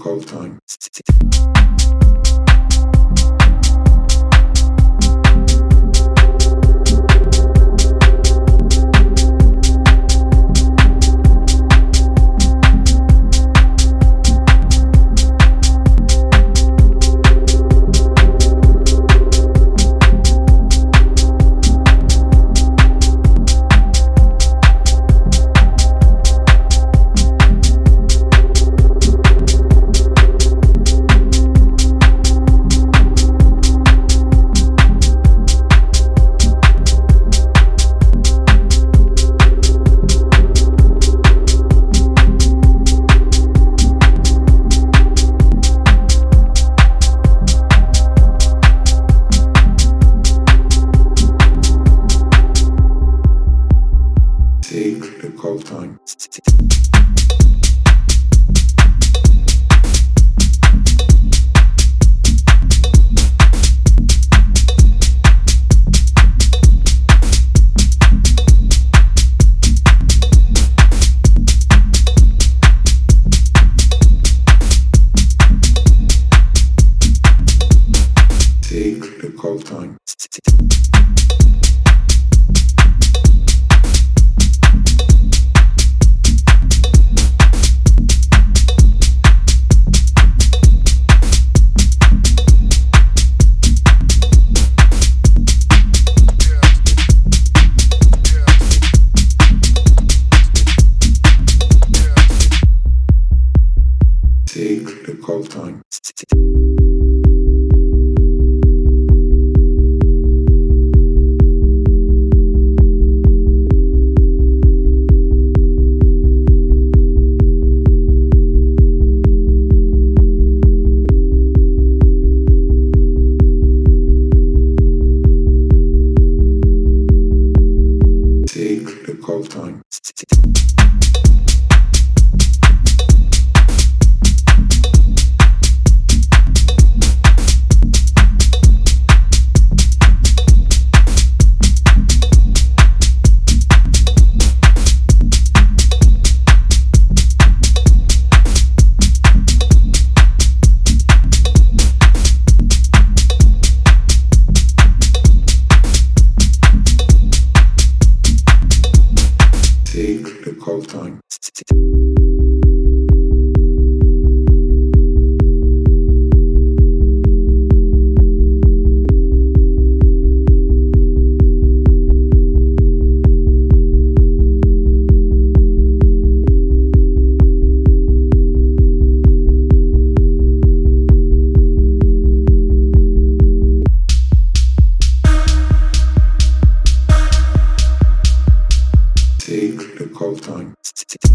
call time. Call time. Take the call time. The call time. Take the call time. Time. all time.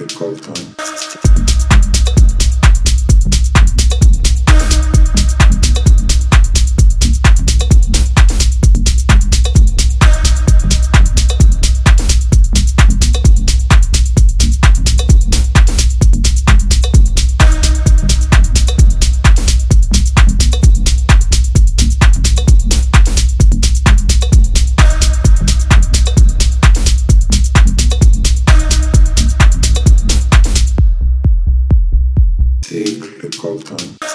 The call time. scroll time.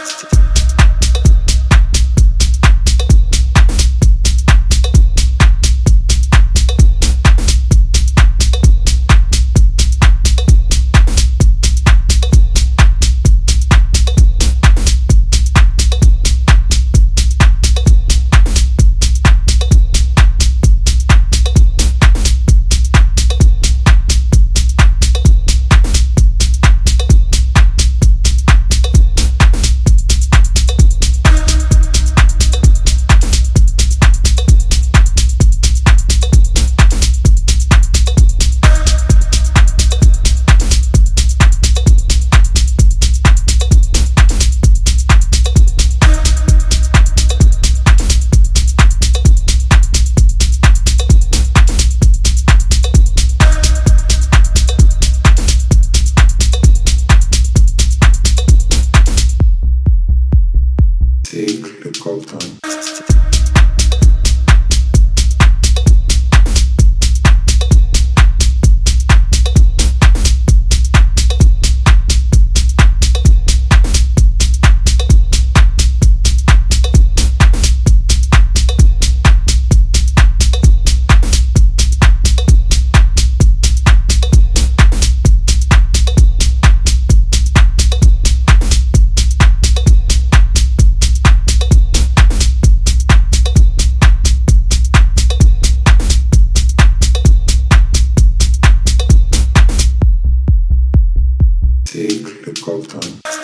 take the call time. Take the time.